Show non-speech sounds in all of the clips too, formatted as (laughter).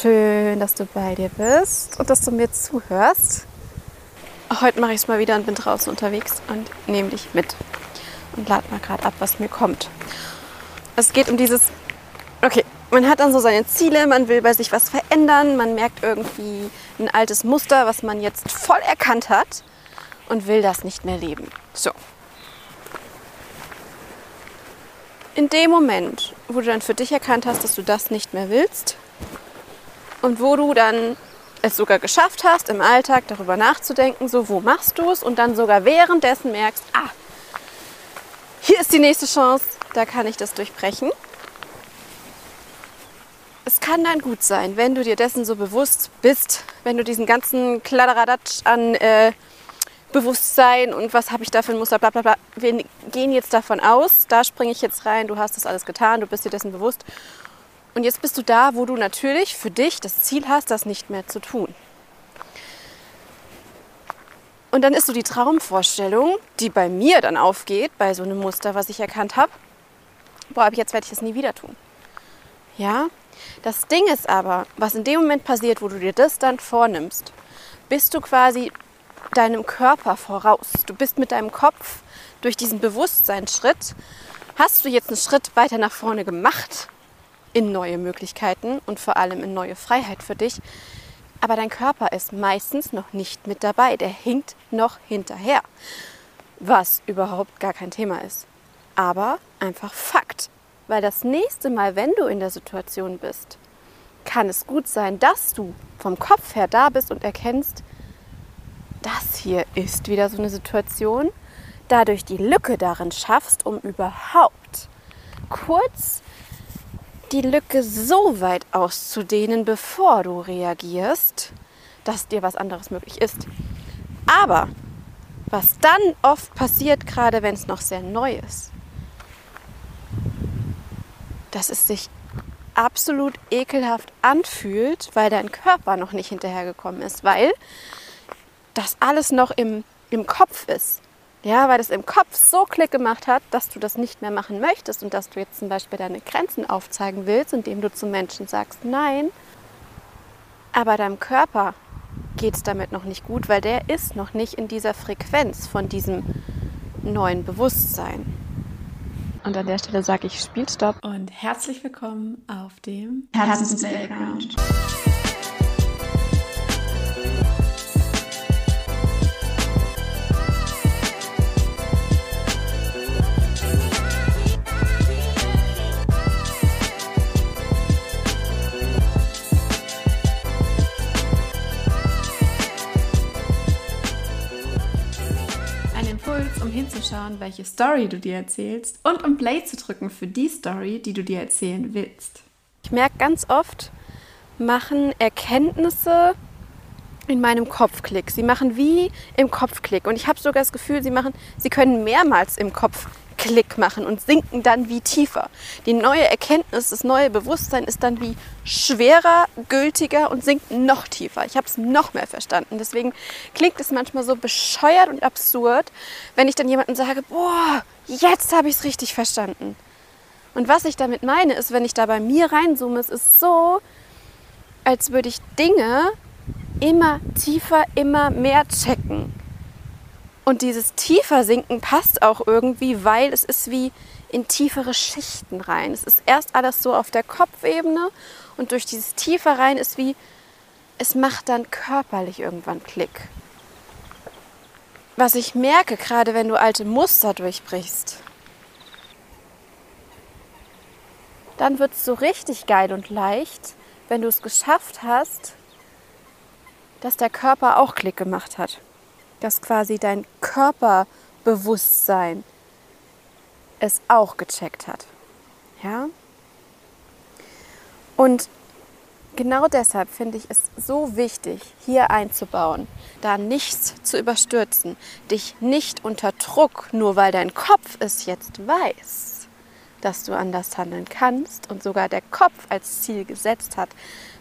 schön, dass du bei dir bist und dass du mir zuhörst. Heute mache ich es mal wieder und bin draußen unterwegs und nehme dich mit und lade mal gerade ab, was mir kommt. Es geht um dieses, okay, man hat dann so seine Ziele, man will bei sich was verändern, man merkt irgendwie ein altes Muster, was man jetzt voll erkannt hat und will das nicht mehr leben. So. In dem Moment, wo du dann für dich erkannt hast, dass du das nicht mehr willst und wo du dann es sogar geschafft hast, im Alltag darüber nachzudenken, so wo machst du es und dann sogar währenddessen merkst, ah, hier ist die nächste Chance, da kann ich das durchbrechen. Es kann dann gut sein, wenn du dir dessen so bewusst bist, wenn du diesen ganzen Kladderadatsch an äh, Bewusstsein und was habe ich da für ein Muster, bla bla bla. Wir gehen jetzt davon aus, da springe ich jetzt rein, du hast das alles getan, du bist dir dessen bewusst. Und jetzt bist du da, wo du natürlich für dich das Ziel hast, das nicht mehr zu tun. Und dann ist so die Traumvorstellung, die bei mir dann aufgeht, bei so einem Muster, was ich erkannt habe. Boah, ab jetzt werde ich das nie wieder tun. Ja? Das Ding ist aber, was in dem Moment passiert, wo du dir das dann vornimmst, bist du quasi deinem Körper voraus. Du bist mit deinem Kopf durch diesen Bewusstseinsschritt, hast du jetzt einen Schritt weiter nach vorne gemacht in neue Möglichkeiten und vor allem in neue Freiheit für dich. Aber dein Körper ist meistens noch nicht mit dabei. Der hinkt noch hinterher. Was überhaupt gar kein Thema ist. Aber einfach Fakt. Weil das nächste Mal, wenn du in der Situation bist, kann es gut sein, dass du vom Kopf her da bist und erkennst, das hier ist wieder so eine Situation, dadurch die Lücke darin schaffst, um überhaupt kurz die Lücke so weit auszudehnen, bevor du reagierst, dass dir was anderes möglich ist. Aber was dann oft passiert, gerade wenn es noch sehr neu ist, dass es sich absolut ekelhaft anfühlt, weil dein Körper noch nicht hinterhergekommen ist, weil das alles noch im, im Kopf ist. Ja, weil das im Kopf so Klick gemacht hat, dass du das nicht mehr machen möchtest und dass du jetzt zum Beispiel deine Grenzen aufzeigen willst, indem du zu Menschen sagst, nein. Aber deinem Körper geht es damit noch nicht gut, weil der ist noch nicht in dieser Frequenz von diesem neuen Bewusstsein. Und an der Stelle sage ich Spielstopp und herzlich willkommen auf dem Herzens-Playground. Hinzuschauen, welche Story du dir erzählst und um Play zu drücken für die Story, die du dir erzählen willst. Ich merke ganz oft, machen Erkenntnisse in meinem Kopf Klick. Sie machen wie im Kopf Klick. Und ich habe sogar das Gefühl, sie machen, sie können mehrmals im Kopf Klick machen und sinken dann wie tiefer. Die neue Erkenntnis, das neue Bewusstsein ist dann wie schwerer, gültiger und sinkt noch tiefer. Ich habe es noch mehr verstanden. Deswegen klingt es manchmal so bescheuert und absurd, wenn ich dann jemandem sage, boah, jetzt habe ich es richtig verstanden. Und was ich damit meine, ist, wenn ich da bei mir reinzoome, es ist so, als würde ich Dinge immer tiefer, immer mehr checken. Und dieses tiefer sinken passt auch irgendwie, weil es ist wie in tiefere Schichten rein. Es ist erst alles so auf der Kopfebene und durch dieses tiefer rein ist wie, es macht dann körperlich irgendwann Klick. Was ich merke, gerade wenn du alte Muster durchbrichst, dann wird es so richtig geil und leicht, wenn du es geschafft hast, dass der Körper auch Klick gemacht hat dass quasi dein Körperbewusstsein es auch gecheckt hat. Ja? Und genau deshalb finde ich es so wichtig, hier einzubauen, da nichts zu überstürzen, dich nicht unter Druck, nur weil dein Kopf es jetzt weiß, dass du anders handeln kannst und sogar der Kopf als Ziel gesetzt hat,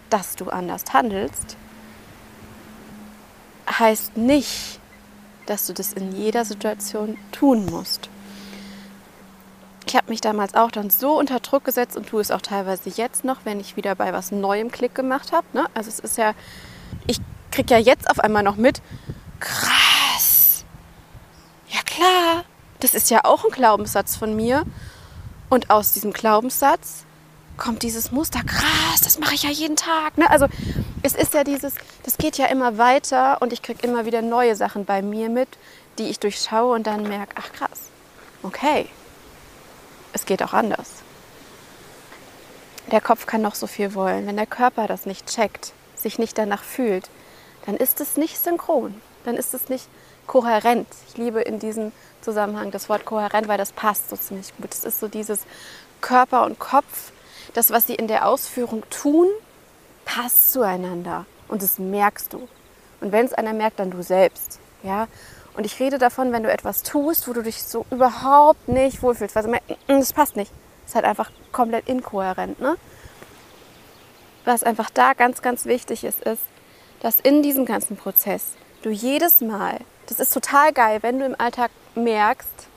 dass du anders handelst, heißt nicht, dass du das in jeder Situation tun musst. Ich habe mich damals auch dann so unter Druck gesetzt und tue es auch teilweise jetzt noch, wenn ich wieder bei was Neuem Klick gemacht habe. Ne? Also es ist ja, ich kriege ja jetzt auf einmal noch mit, krass, ja klar, das ist ja auch ein Glaubenssatz von mir. Und aus diesem Glaubenssatz kommt dieses Muster, krass, das mache ich ja jeden Tag. Ne? Also es ist ja dieses, das geht ja immer weiter und ich kriege immer wieder neue Sachen bei mir mit, die ich durchschaue und dann merke, ach krass, okay, es geht auch anders. Der Kopf kann noch so viel wollen. Wenn der Körper das nicht checkt, sich nicht danach fühlt, dann ist es nicht synchron, dann ist es nicht kohärent. Ich liebe in diesem Zusammenhang das Wort kohärent, weil das passt so ziemlich gut. Es ist so dieses Körper und Kopf, das, was sie in der Ausführung tun, passt zueinander. Und das merkst du. Und wenn es einer merkt, dann du selbst. Ja? Und ich rede davon, wenn du etwas tust, wo du dich so überhaupt nicht wohlfühlst, weil du merkst, mm, das passt nicht. Das ist halt einfach komplett inkohärent. Ne? Was einfach da ganz, ganz wichtig ist, ist, dass in diesem ganzen Prozess du jedes Mal, das ist total geil, wenn du im Alltag merkst,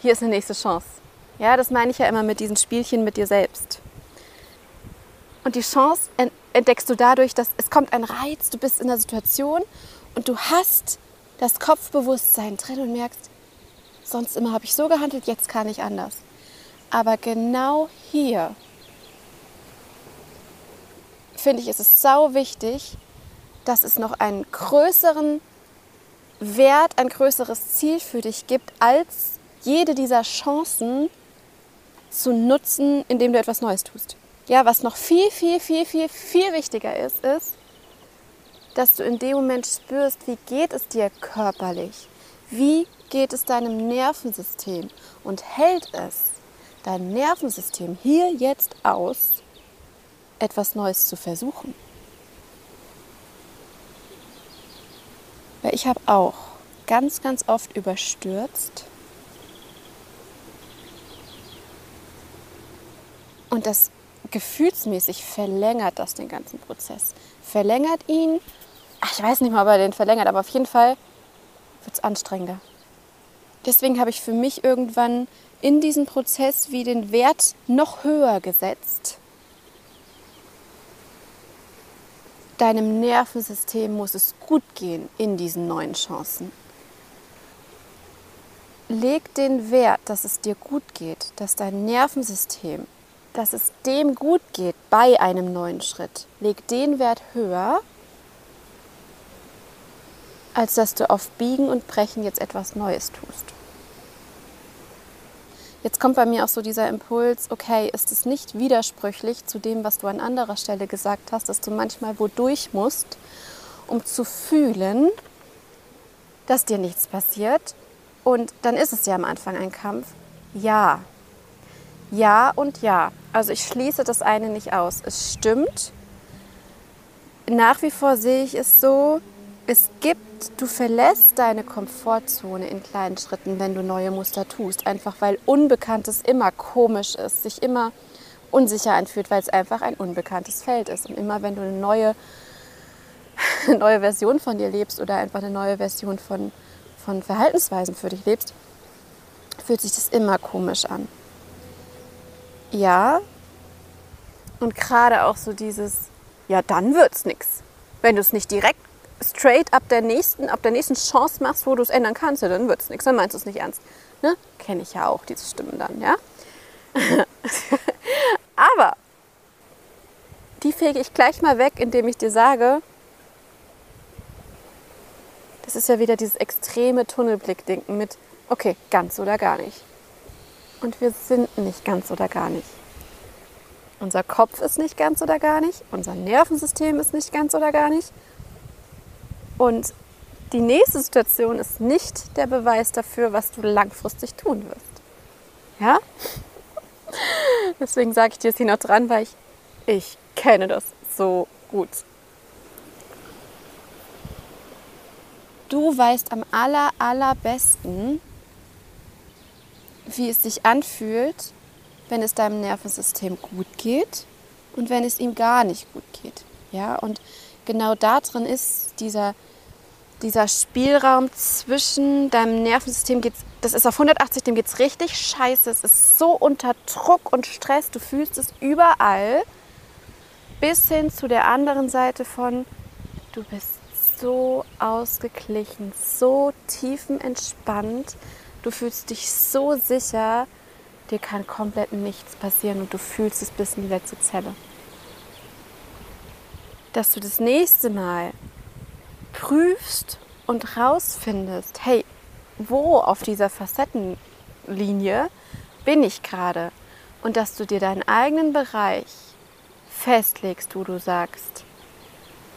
hier ist eine nächste Chance. Ja, das meine ich ja immer mit diesen Spielchen mit dir selbst. Und die Chance entdeckst du dadurch, dass es kommt ein Reiz, du bist in der Situation und du hast das Kopfbewusstsein drin und merkst, sonst immer habe ich so gehandelt, jetzt kann ich anders. Aber genau hier finde ich, ist es sau wichtig, dass es noch einen größeren Wert, ein größeres Ziel für dich gibt, als jede dieser Chancen zu nutzen, indem du etwas Neues tust. Ja, was noch viel, viel, viel, viel, viel wichtiger ist, ist, dass du in dem Moment spürst, wie geht es dir körperlich? Wie geht es deinem Nervensystem? Und hält es dein Nervensystem hier jetzt aus, etwas Neues zu versuchen? Weil ich habe auch ganz, ganz oft überstürzt. Und das gefühlsmäßig verlängert das den ganzen Prozess. Verlängert ihn. Ach, ich weiß nicht mal, ob er den verlängert, aber auf jeden Fall wird es anstrengender. Deswegen habe ich für mich irgendwann in diesem Prozess wie den Wert noch höher gesetzt. Deinem Nervensystem muss es gut gehen in diesen neuen Chancen. Leg den Wert, dass es dir gut geht, dass dein Nervensystem dass es dem gut geht bei einem neuen Schritt, leg den Wert höher, als dass du auf Biegen und Brechen jetzt etwas Neues tust. Jetzt kommt bei mir auch so dieser Impuls, okay, ist es nicht widersprüchlich zu dem, was du an anderer Stelle gesagt hast, dass du manchmal wodurch musst, um zu fühlen, dass dir nichts passiert. Und dann ist es ja am Anfang ein Kampf. Ja, ja und ja. Also ich schließe das eine nicht aus. Es stimmt. Nach wie vor sehe ich es so, es gibt, du verlässt deine Komfortzone in kleinen Schritten, wenn du neue Muster tust. Einfach weil Unbekanntes immer komisch ist, sich immer unsicher anfühlt, weil es einfach ein unbekanntes Feld ist. Und immer wenn du eine neue, eine (laughs) neue Version von dir lebst oder einfach eine neue Version von, von Verhaltensweisen für dich lebst, fühlt sich das immer komisch an. Ja. Und gerade auch so dieses, ja, dann wird's nichts. Wenn du es nicht direkt straight ab der nächsten, ab der nächsten Chance machst, wo du es ändern kannst, ja, dann wird's nichts. Dann meinst du es nicht ernst. Ne? Kenne ich ja auch, diese Stimmen dann, ja. (laughs) Aber die fege ich gleich mal weg, indem ich dir sage, das ist ja wieder dieses extreme Tunnelblickdenken mit, okay, ganz oder gar nicht und wir sind nicht ganz oder gar nicht. Unser Kopf ist nicht ganz oder gar nicht, unser Nervensystem ist nicht ganz oder gar nicht. Und die nächste Situation ist nicht der Beweis dafür, was du langfristig tun wirst. Ja? (laughs) Deswegen sage ich dir jetzt hier noch dran, weil ich, ich kenne das so gut. Du weißt am aller, allerbesten, wie es sich anfühlt, wenn es deinem Nervensystem gut geht und wenn es ihm gar nicht gut geht. Ja, und genau da drin ist dieser, dieser Spielraum zwischen deinem Nervensystem geht es das ist auf 180, dem geht es richtig scheiße. Es ist so unter Druck und Stress. Du fühlst es überall. Bis hin zu der anderen Seite von, du bist so ausgeglichen, so tiefenentspannt. Du fühlst dich so sicher, dir kann komplett nichts passieren und du fühlst es bis in die letzte Zelle. Dass du das nächste Mal prüfst und rausfindest, hey, wo auf dieser Facettenlinie bin ich gerade? Und dass du dir deinen eigenen Bereich festlegst, wo du sagst,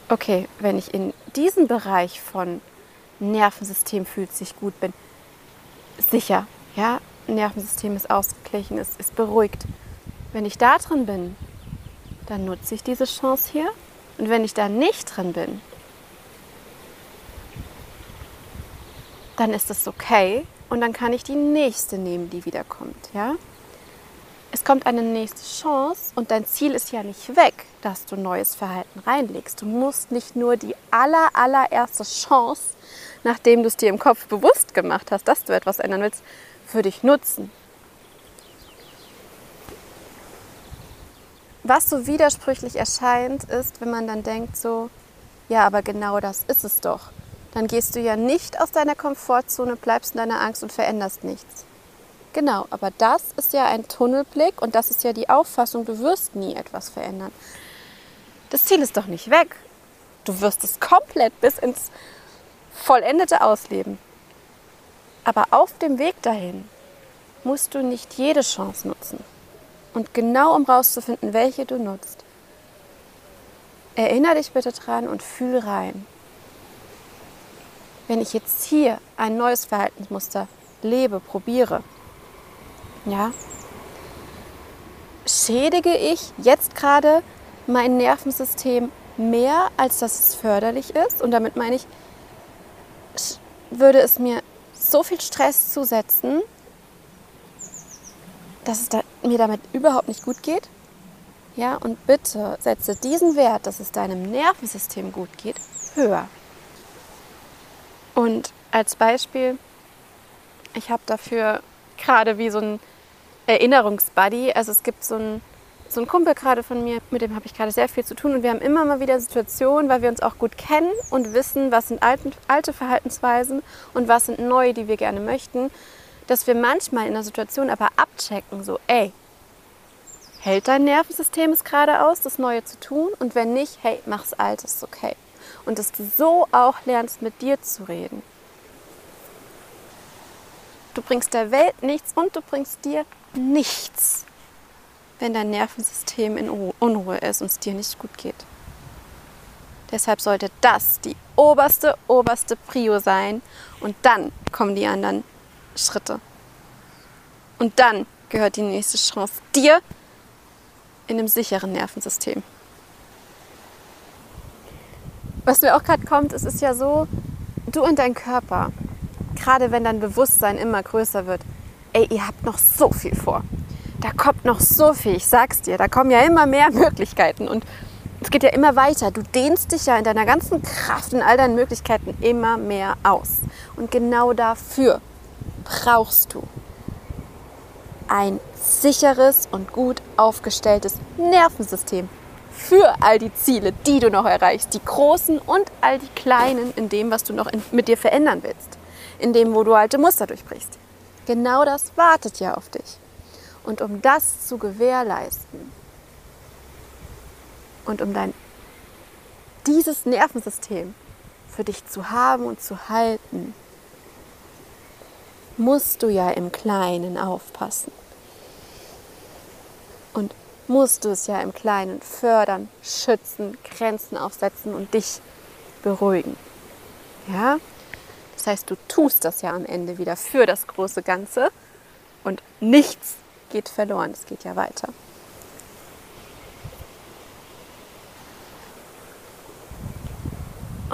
okay, wenn ich in diesem Bereich von Nervensystem fühlt sich gut bin, sicher, ja, Nervensystem ist ausgeglichen, ist, ist beruhigt. Wenn ich da drin bin, dann nutze ich diese Chance hier. Und wenn ich da nicht drin bin, dann ist das okay und dann kann ich die nächste nehmen, die wiederkommt. Ja? Es kommt eine nächste Chance und dein Ziel ist ja nicht weg, dass du neues Verhalten reinlegst. Du musst nicht nur die aller, allererste Chance, nachdem du es dir im Kopf bewusst gemacht hast, dass du etwas ändern willst, für dich nutzen. Was so widersprüchlich erscheint, ist, wenn man dann denkt so, ja, aber genau das ist es doch dann gehst du ja nicht aus deiner Komfortzone, bleibst in deiner Angst und veränderst nichts. Genau, aber das ist ja ein Tunnelblick und das ist ja die Auffassung, du wirst nie etwas verändern. Das Ziel ist doch nicht weg. Du wirst es komplett bis ins vollendete Ausleben. Aber auf dem Weg dahin musst du nicht jede Chance nutzen. Und genau um rauszufinden, welche du nutzt, erinnere dich bitte dran und fühl rein wenn ich jetzt hier ein neues Verhaltensmuster lebe, probiere, ja, schädige ich jetzt gerade mein Nervensystem mehr, als dass es förderlich ist. Und damit meine ich, würde es mir so viel Stress zusetzen, dass es da, mir damit überhaupt nicht gut geht. Ja, und bitte setze diesen Wert, dass es deinem Nervensystem gut geht, höher. Und als Beispiel, ich habe dafür gerade wie so ein Erinnerungsbuddy, also es gibt so ein so ein Kumpel gerade von mir, mit dem habe ich gerade sehr viel zu tun. Und wir haben immer mal wieder Situationen, weil wir uns auch gut kennen und wissen, was sind alte, alte Verhaltensweisen und was sind neue, die wir gerne möchten, dass wir manchmal in der Situation aber abchecken, so, ey, hält dein Nervensystem es gerade aus, das Neue zu tun? Und wenn nicht, hey, mach's Altes, okay. Und dass du so auch lernst, mit dir zu reden. Du bringst der Welt nichts und du bringst dir nichts, wenn dein Nervensystem in Unruhe ist und es dir nicht gut geht. Deshalb sollte das die oberste, oberste Prio sein und dann kommen die anderen Schritte. Und dann gehört die nächste Chance dir in einem sicheren Nervensystem. Was mir auch gerade kommt, es ist ja so, du und dein Körper, gerade wenn dein Bewusstsein immer größer wird, ey, ihr habt noch so viel vor. Da kommt noch so viel, ich sag's dir, da kommen ja immer mehr (laughs) Möglichkeiten und es geht ja immer weiter. Du dehnst dich ja in deiner ganzen Kraft, in all deinen Möglichkeiten immer mehr aus. Und genau dafür brauchst du ein sicheres und gut aufgestelltes Nervensystem, für all die Ziele, die du noch erreichst, die großen und all die kleinen in dem, was du noch in, mit dir verändern willst, in dem, wo du alte Muster durchbrichst. Genau das wartet ja auf dich. Und um das zu gewährleisten und um dein dieses Nervensystem für dich zu haben und zu halten, musst du ja im Kleinen aufpassen. Und musst du es ja im Kleinen fördern, schützen, Grenzen aufsetzen und dich beruhigen. Ja? Das heißt, du tust das ja am Ende wieder für das große Ganze und nichts geht verloren, es geht ja weiter.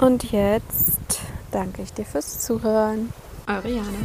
Und jetzt danke ich dir fürs Zuhören. Eure Jana.